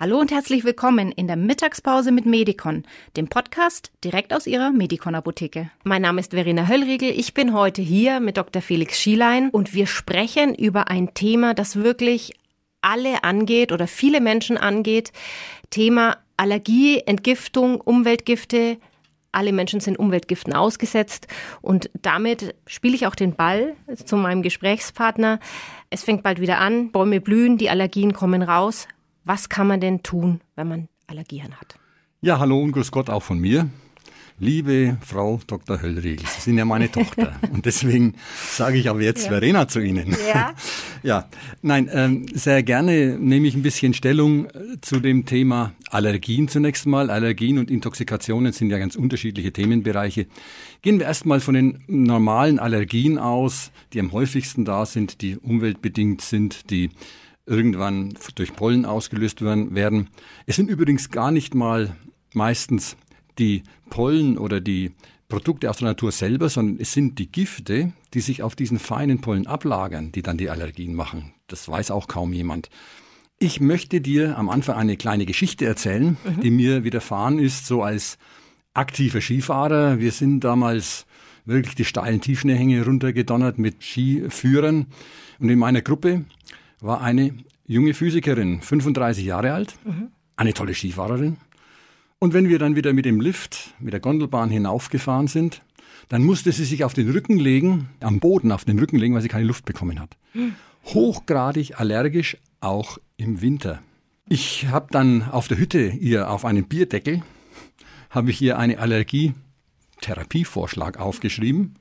Hallo und herzlich willkommen in der Mittagspause mit Medicon, dem Podcast direkt aus Ihrer Medicon Apotheke. Mein Name ist Verena Höllriegel. Ich bin heute hier mit Dr. Felix Schielein und wir sprechen über ein Thema, das wirklich alle angeht oder viele Menschen angeht. Thema Allergie, Entgiftung, Umweltgifte. Alle Menschen sind Umweltgiften ausgesetzt und damit spiele ich auch den Ball zu meinem Gesprächspartner. Es fängt bald wieder an, Bäume blühen, die Allergien kommen raus. Was kann man denn tun, wenn man Allergien hat? Ja, hallo und grüß Gott auch von mir. Liebe Frau Dr. Höllriegel, Sie sind ja meine Tochter und deswegen sage ich aber jetzt ja. Verena zu Ihnen. Ja. ja, nein, ähm, sehr gerne nehme ich ein bisschen Stellung äh, zu dem Thema Allergien zunächst mal. Allergien und Intoxikationen sind ja ganz unterschiedliche Themenbereiche. Gehen wir erstmal von den normalen Allergien aus, die am häufigsten da sind, die umweltbedingt sind, die irgendwann durch Pollen ausgelöst werden. Es sind übrigens gar nicht mal meistens die Pollen oder die Produkte aus der Natur selber, sondern es sind die Gifte, die sich auf diesen feinen Pollen ablagern, die dann die Allergien machen. Das weiß auch kaum jemand. Ich möchte dir am Anfang eine kleine Geschichte erzählen, mhm. die mir widerfahren ist, so als aktiver Skifahrer. Wir sind damals wirklich die steilen Tiefschneehänge runtergedonnert mit Skiführern. Und in meiner Gruppe war eine junge Physikerin, 35 Jahre alt, mhm. eine tolle Skifahrerin. Und wenn wir dann wieder mit dem Lift, mit der Gondelbahn hinaufgefahren sind, dann musste sie sich auf den Rücken legen, am Boden auf den Rücken legen, weil sie keine Luft bekommen hat. Mhm. Hochgradig allergisch, auch im Winter. Ich habe dann auf der Hütte ihr auf einen Bierdeckel, habe ich ihr eine Allergietherapievorschlag aufgeschrieben.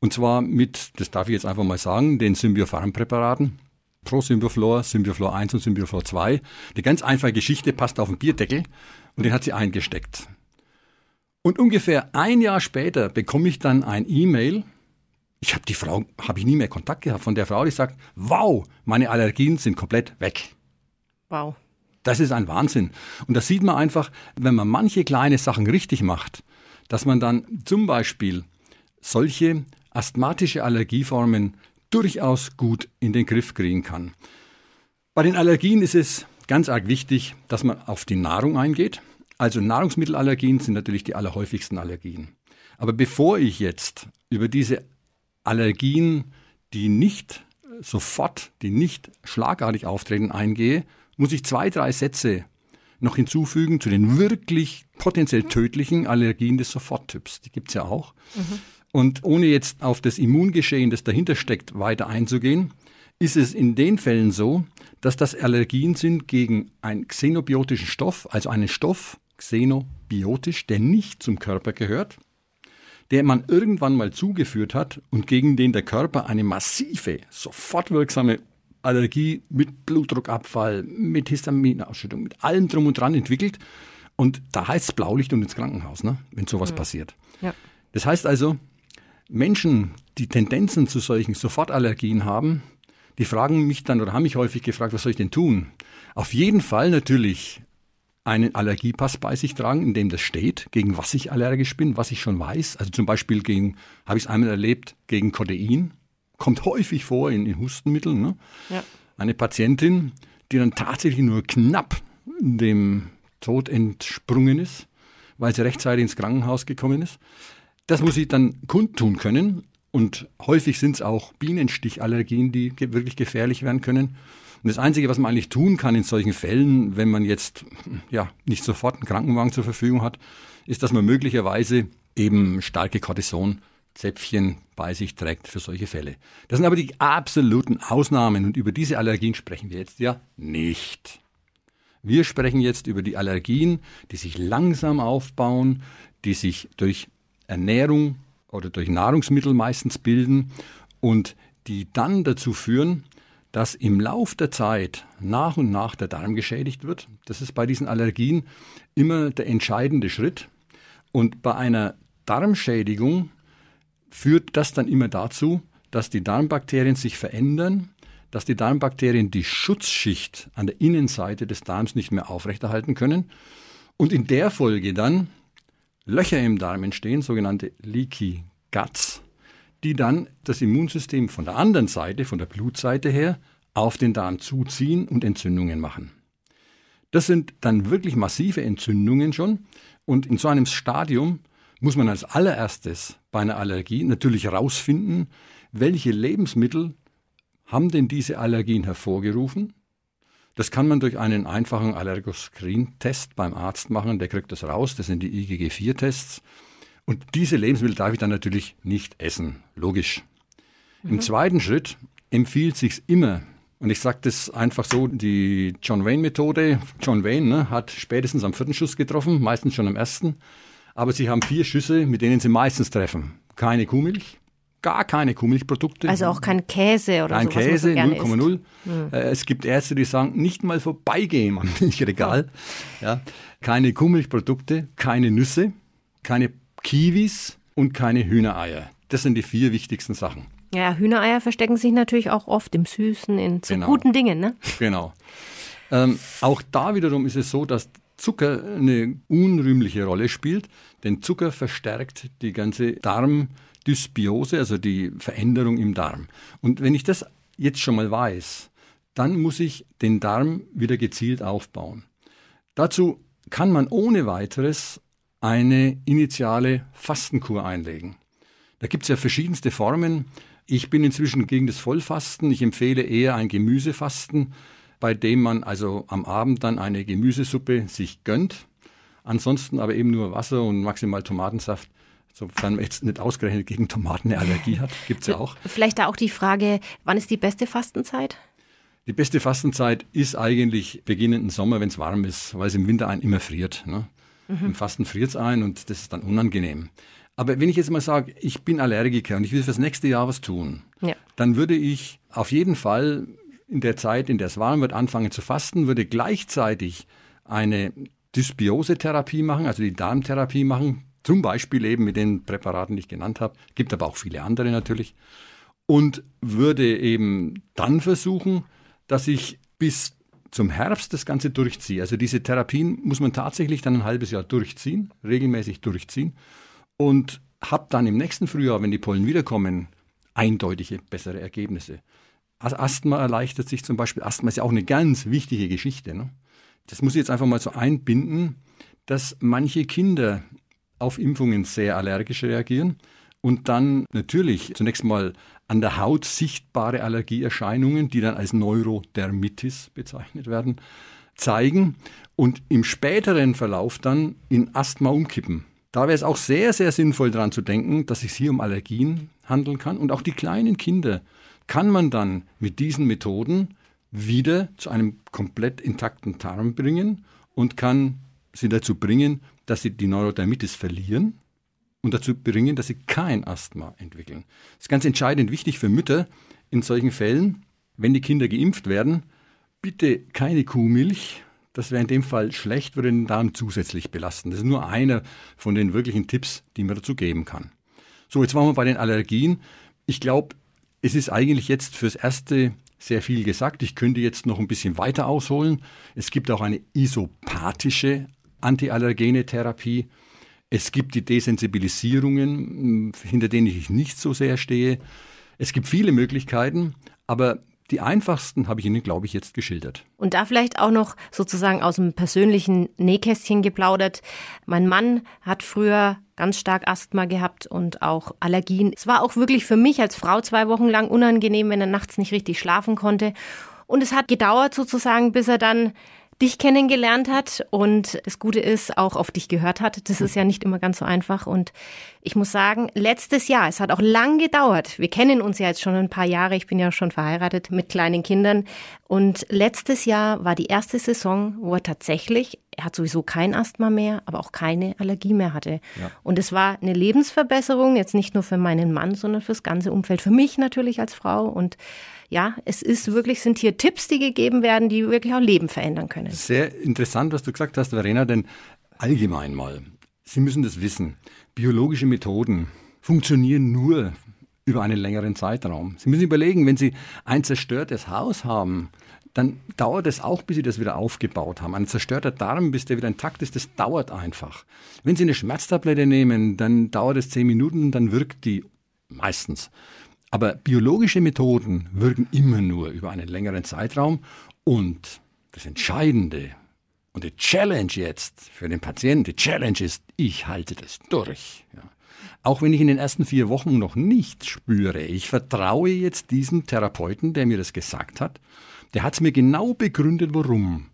Und zwar mit, das darf ich jetzt einfach mal sagen, den Symbiofarm-Präparaten. Pro Symbioflor, Symbioflor 1 und Symbioflor 2. Die ganz einfache Geschichte passt auf den Bierdeckel und den hat sie eingesteckt. Und ungefähr ein Jahr später bekomme ich dann ein E-Mail. Ich habe die Frau, habe ich nie mehr Kontakt gehabt von der Frau, die sagt, wow, meine Allergien sind komplett weg. Wow. Das ist ein Wahnsinn. Und das sieht man einfach, wenn man manche kleine Sachen richtig macht, dass man dann zum Beispiel solche asthmatische Allergieformen durchaus gut in den Griff kriegen kann. Bei den Allergien ist es ganz arg wichtig, dass man auf die Nahrung eingeht. Also Nahrungsmittelallergien sind natürlich die allerhäufigsten Allergien. Aber bevor ich jetzt über diese Allergien, die nicht sofort, die nicht schlagartig auftreten, eingehe, muss ich zwei, drei Sätze noch hinzufügen zu den wirklich potenziell tödlichen Allergien des Soforttyps. Die gibt es ja auch. Mhm. Und ohne jetzt auf das Immungeschehen, das dahinter steckt, weiter einzugehen, ist es in den Fällen so, dass das Allergien sind gegen einen xenobiotischen Stoff, also einen Stoff, xenobiotisch, der nicht zum Körper gehört, der man irgendwann mal zugeführt hat und gegen den der Körper eine massive, sofort wirksame Allergie mit Blutdruckabfall, mit Histaminausschüttung, mit allem drum und dran entwickelt. Und da heißt es Blaulicht und ins Krankenhaus, ne, wenn sowas mhm. passiert. Ja. Das heißt also, Menschen, die Tendenzen zu solchen Sofortallergien haben, die fragen mich dann oder haben mich häufig gefragt, was soll ich denn tun? Auf jeden Fall natürlich einen Allergiepass bei sich tragen, in dem das steht, gegen was ich allergisch bin, was ich schon weiß. Also zum Beispiel gegen, habe ich es einmal erlebt, gegen Codein. Kommt häufig vor in, in Hustenmitteln. Ne? Ja. Eine Patientin, die dann tatsächlich nur knapp dem Tod entsprungen ist, weil sie rechtzeitig ins Krankenhaus gekommen ist. Das muss ich dann kundtun können. Und häufig sind es auch Bienenstichallergien, die wirklich gefährlich werden können. Und das Einzige, was man eigentlich tun kann in solchen Fällen, wenn man jetzt ja nicht sofort einen Krankenwagen zur Verfügung hat, ist, dass man möglicherweise eben starke Cortisonzäpfchen bei sich trägt für solche Fälle. Das sind aber die absoluten Ausnahmen und über diese Allergien sprechen wir jetzt ja nicht. Wir sprechen jetzt über die Allergien, die sich langsam aufbauen, die sich durch Ernährung oder durch Nahrungsmittel meistens bilden und die dann dazu führen, dass im Lauf der Zeit nach und nach der Darm geschädigt wird. Das ist bei diesen Allergien immer der entscheidende Schritt. Und bei einer Darmschädigung führt das dann immer dazu, dass die Darmbakterien sich verändern, dass die Darmbakterien die Schutzschicht an der Innenseite des Darms nicht mehr aufrechterhalten können und in der Folge dann Löcher im Darm entstehen, sogenannte Leaky Guts, die dann das Immunsystem von der anderen Seite, von der Blutseite her, auf den Darm zuziehen und Entzündungen machen. Das sind dann wirklich massive Entzündungen schon. Und in so einem Stadium muss man als allererstes bei einer Allergie natürlich herausfinden, welche Lebensmittel haben denn diese Allergien hervorgerufen. Das kann man durch einen einfachen Allergoscreen-Test beim Arzt machen, der kriegt das raus, das sind die IgG4-Tests. Und diese Lebensmittel darf ich dann natürlich nicht essen, logisch. Mhm. Im zweiten Schritt empfiehlt sich immer, und ich sage das einfach so, die John Wayne-Methode, John Wayne ne, hat spätestens am vierten Schuss getroffen, meistens schon am ersten. Aber sie haben vier Schüsse, mit denen sie meistens treffen. Keine Kuhmilch, gar keine Kuhmilchprodukte. Also auch kein Käse oder kein so. Käse, 0,0. Hm. Äh, es gibt Ärzte, die sagen, nicht mal vorbeigehen am Milchregal. Ja. Keine Kuhmilchprodukte, keine Nüsse, keine Kiwis und keine Hühnereier. Das sind die vier wichtigsten Sachen. Ja, Hühnereier verstecken sich natürlich auch oft im Süßen, in genau. guten Dingen, ne? Genau. Ähm, auch da wiederum ist es so, dass Zucker eine unrühmliche Rolle spielt, denn Zucker verstärkt die ganze Darmdysbiose, also die Veränderung im Darm. Und wenn ich das jetzt schon mal weiß, dann muss ich den Darm wieder gezielt aufbauen. Dazu kann man ohne weiteres eine initiale Fastenkur einlegen. Da gibt es ja verschiedenste Formen. Ich bin inzwischen gegen das Vollfasten. Ich empfehle eher ein Gemüsefasten, bei dem man also am Abend dann eine Gemüsesuppe sich gönnt. Ansonsten aber eben nur Wasser und maximal Tomatensaft. Sofern man jetzt nicht ausgerechnet gegen Tomaten eine Allergie hat, gibt es ja auch. Vielleicht da auch die Frage, wann ist die beste Fastenzeit? Die beste Fastenzeit ist eigentlich beginnenden Sommer, wenn es warm ist, weil es im Winter einen immer friert. Ne? Mhm. Im Fasten friert es ein und das ist dann unangenehm. Aber wenn ich jetzt mal sage, ich bin Allergiker und ich will fürs nächste Jahr was tun, ja. dann würde ich auf jeden Fall in der Zeit, in der es warm wird, anfangen zu fasten, würde gleichzeitig eine Dysbiose-Therapie machen, also die Darmtherapie machen, zum Beispiel eben mit den Präparaten, die ich genannt habe, gibt aber auch viele andere natürlich, und würde eben dann versuchen, dass ich bis zum Herbst das Ganze durchziehe. Also diese Therapien muss man tatsächlich dann ein halbes Jahr durchziehen, regelmäßig durchziehen und habe dann im nächsten Frühjahr, wenn die Pollen wiederkommen, eindeutige bessere Ergebnisse. Also Asthma erleichtert sich zum Beispiel. Asthma ist ja auch eine ganz wichtige Geschichte. Ne? Das muss ich jetzt einfach mal so einbinden, dass manche Kinder auf Impfungen sehr allergisch reagieren und dann natürlich zunächst mal an der Haut sichtbare Allergieerscheinungen, die dann als Neurodermitis bezeichnet werden, zeigen und im späteren Verlauf dann in Asthma umkippen. Da wäre es auch sehr, sehr sinnvoll daran zu denken, dass es hier um Allergien handeln kann. Und auch die kleinen Kinder kann man dann mit diesen Methoden wieder zu einem komplett intakten Darm bringen und kann sie dazu bringen, dass sie die Neurodermitis verlieren und dazu bringen, dass sie kein Asthma entwickeln. Das ist ganz entscheidend wichtig für Mütter in solchen Fällen, wenn die Kinder geimpft werden, bitte keine Kuhmilch, das wäre in dem Fall schlecht, würde den Darm zusätzlich belasten. Das ist nur einer von den wirklichen Tipps, die man dazu geben kann. So, jetzt waren wir bei den Allergien. Ich glaube, es ist eigentlich jetzt fürs Erste sehr viel gesagt. Ich könnte jetzt noch ein bisschen weiter ausholen. Es gibt auch eine isopathische antiallergene Therapie. Es gibt die Desensibilisierungen, hinter denen ich nicht so sehr stehe. Es gibt viele Möglichkeiten, aber die einfachsten habe ich Ihnen, glaube ich, jetzt geschildert. Und da vielleicht auch noch sozusagen aus dem persönlichen Nähkästchen geplaudert. Mein Mann hat früher ganz stark Asthma gehabt und auch Allergien. Es war auch wirklich für mich als Frau zwei Wochen lang unangenehm, wenn er nachts nicht richtig schlafen konnte. Und es hat gedauert sozusagen, bis er dann dich kennengelernt hat und das Gute ist, auch auf dich gehört hat. Das ist ja nicht immer ganz so einfach. Und ich muss sagen, letztes Jahr, es hat auch lang gedauert. Wir kennen uns ja jetzt schon ein paar Jahre. Ich bin ja schon verheiratet mit kleinen Kindern. Und letztes Jahr war die erste Saison, wo er tatsächlich, er hat sowieso kein Asthma mehr, aber auch keine Allergie mehr hatte. Ja. Und es war eine Lebensverbesserung, jetzt nicht nur für meinen Mann, sondern fürs ganze Umfeld. Für mich natürlich als Frau und ja, es ist wirklich, sind hier Tipps, die gegeben werden, die wirklich auch Leben verändern können. Sehr interessant, was du gesagt hast, Verena, denn allgemein mal, Sie müssen das wissen, biologische Methoden funktionieren nur über einen längeren Zeitraum. Sie müssen überlegen, wenn Sie ein zerstörtes Haus haben, dann dauert es auch, bis Sie das wieder aufgebaut haben. Ein zerstörter Darm, bis der wieder intakt ist, das dauert einfach. Wenn Sie eine Schmerztablette nehmen, dann dauert es zehn Minuten, dann wirkt die meistens. Aber biologische Methoden wirken immer nur über einen längeren Zeitraum und das Entscheidende, Und die Challenge jetzt für den Patienten, die Challenge ist, ich halte das durch. Ja. Auch wenn ich in den ersten vier Wochen noch nichts spüre, ich vertraue jetzt diesem Therapeuten, der mir das gesagt hat. Der hat es mir genau begründet, warum.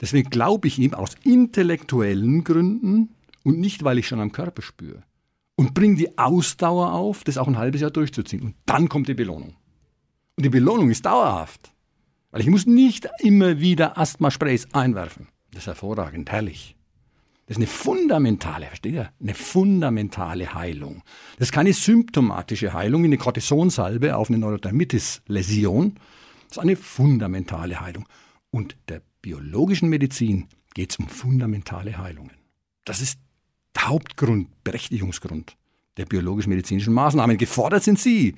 Deswegen glaube ich ihm aus intellektuellen Gründen und nicht, weil ich schon am Körper spüre. Und bringe die Ausdauer auf, das auch ein halbes Jahr durchzuziehen. Und dann kommt die Belohnung. Und die Belohnung ist dauerhaft. Weil ich muss nicht immer wieder Asthma-Sprays einwerfen. Das ist hervorragend, herrlich. Das ist eine fundamentale, versteht ihr? Eine fundamentale Heilung. Das ist keine symptomatische Heilung wie eine Cortisonsalbe auf eine Neurodermitis-Läsion. Das ist eine fundamentale Heilung. Und der biologischen Medizin geht es um fundamentale Heilungen. Das ist Hauptgrund, Berechtigungsgrund der biologisch-medizinischen Maßnahmen. Gefordert sind Sie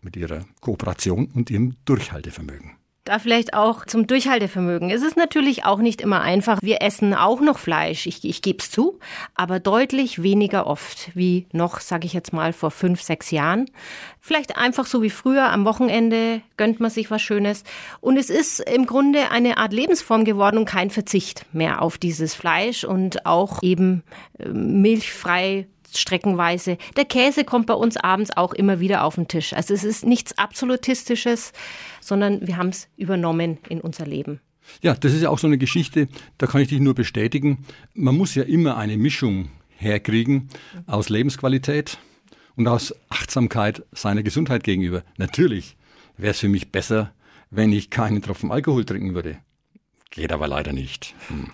mit Ihrer Kooperation und Ihrem Durchhaltevermögen. Da vielleicht auch zum Durchhaltevermögen. Es ist natürlich auch nicht immer einfach. Wir essen auch noch Fleisch, ich, ich gebe es zu, aber deutlich weniger oft wie noch, sage ich jetzt mal, vor fünf, sechs Jahren. Vielleicht einfach so wie früher, am Wochenende gönnt man sich was Schönes. Und es ist im Grunde eine Art Lebensform geworden und kein Verzicht mehr auf dieses Fleisch und auch eben äh, milchfrei streckenweise. Der Käse kommt bei uns abends auch immer wieder auf den Tisch. Also es ist nichts Absolutistisches, sondern wir haben es übernommen in unser Leben. Ja, das ist ja auch so eine Geschichte, da kann ich dich nur bestätigen. Man muss ja immer eine Mischung herkriegen aus Lebensqualität und aus Achtsamkeit seiner Gesundheit gegenüber. Natürlich wäre es für mich besser, wenn ich keinen Tropfen Alkohol trinken würde. Geht aber leider nicht. Hm.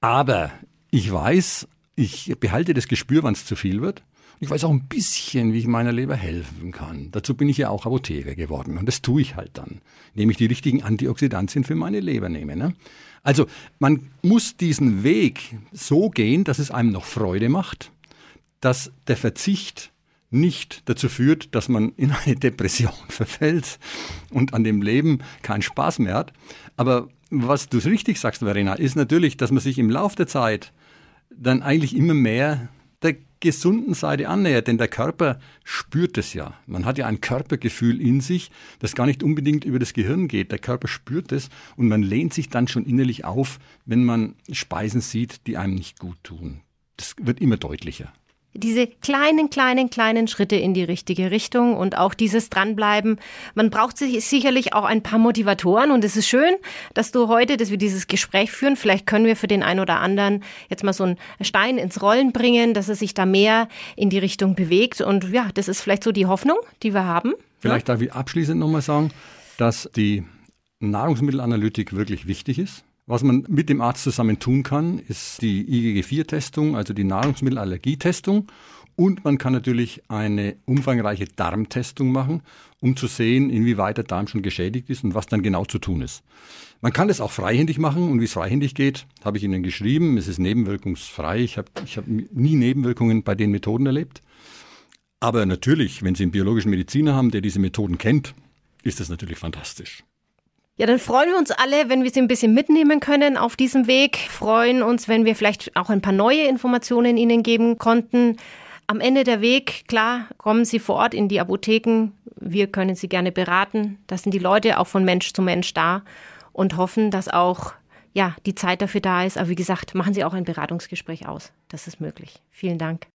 Aber ich weiß, ich behalte das Gespür, wann es zu viel wird. Ich weiß auch ein bisschen, wie ich meiner Leber helfen kann. Dazu bin ich ja auch Apotheker geworden. Und das tue ich halt dann, indem ich die richtigen Antioxidantien für meine Leber nehme. Ne? Also man muss diesen Weg so gehen, dass es einem noch Freude macht, dass der Verzicht nicht dazu führt, dass man in eine Depression verfällt und an dem Leben keinen Spaß mehr hat. Aber was du richtig sagst, Verena, ist natürlich, dass man sich im Laufe der Zeit dann eigentlich immer mehr der gesunden Seite annähert, denn der Körper spürt es ja. Man hat ja ein Körpergefühl in sich, das gar nicht unbedingt über das Gehirn geht. Der Körper spürt es und man lehnt sich dann schon innerlich auf, wenn man Speisen sieht, die einem nicht gut tun. Das wird immer deutlicher diese kleinen, kleinen, kleinen Schritte in die richtige Richtung und auch dieses Dranbleiben. Man braucht sich sicherlich auch ein paar Motivatoren und es ist schön, dass du heute, dass wir dieses Gespräch führen. Vielleicht können wir für den einen oder anderen jetzt mal so einen Stein ins Rollen bringen, dass er sich da mehr in die Richtung bewegt. Und ja, das ist vielleicht so die Hoffnung, die wir haben. Vielleicht ja? darf ich abschließend nochmal sagen, dass die Nahrungsmittelanalytik wirklich wichtig ist. Was man mit dem Arzt zusammen tun kann, ist die IgG4-Testung, also die Nahrungsmittelallergietestung. Und man kann natürlich eine umfangreiche Darmtestung machen, um zu sehen, inwieweit der Darm schon geschädigt ist und was dann genau zu tun ist. Man kann das auch freihändig machen und wie es freihändig geht, habe ich Ihnen geschrieben. Es ist nebenwirkungsfrei. Ich habe ich hab nie Nebenwirkungen bei den Methoden erlebt. Aber natürlich, wenn Sie einen biologischen Mediziner haben, der diese Methoden kennt, ist das natürlich fantastisch. Ja, dann freuen wir uns alle, wenn wir Sie ein bisschen mitnehmen können auf diesem Weg. Freuen uns, wenn wir vielleicht auch ein paar neue Informationen Ihnen geben konnten. Am Ende der Weg, klar, kommen Sie vor Ort in die Apotheken. Wir können Sie gerne beraten. Da sind die Leute auch von Mensch zu Mensch da und hoffen, dass auch ja, die Zeit dafür da ist. Aber wie gesagt, machen Sie auch ein Beratungsgespräch aus. Das ist möglich. Vielen Dank.